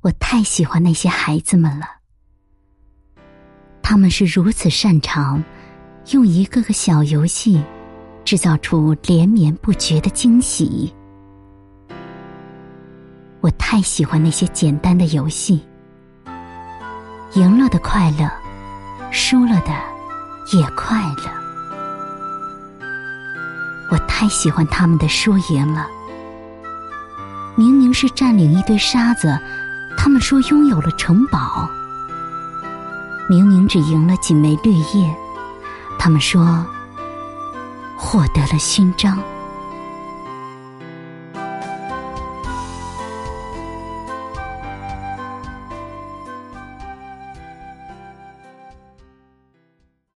我太喜欢那些孩子们了，他们是如此擅长用一个个小游戏制造出连绵不绝的惊喜。我太喜欢那些简单的游戏，赢了的快乐，输了的也快乐。我太喜欢他们的输赢了，明明是占领一堆沙子。他们说拥有了城堡，明明只赢了几枚绿叶。他们说获得了勋章。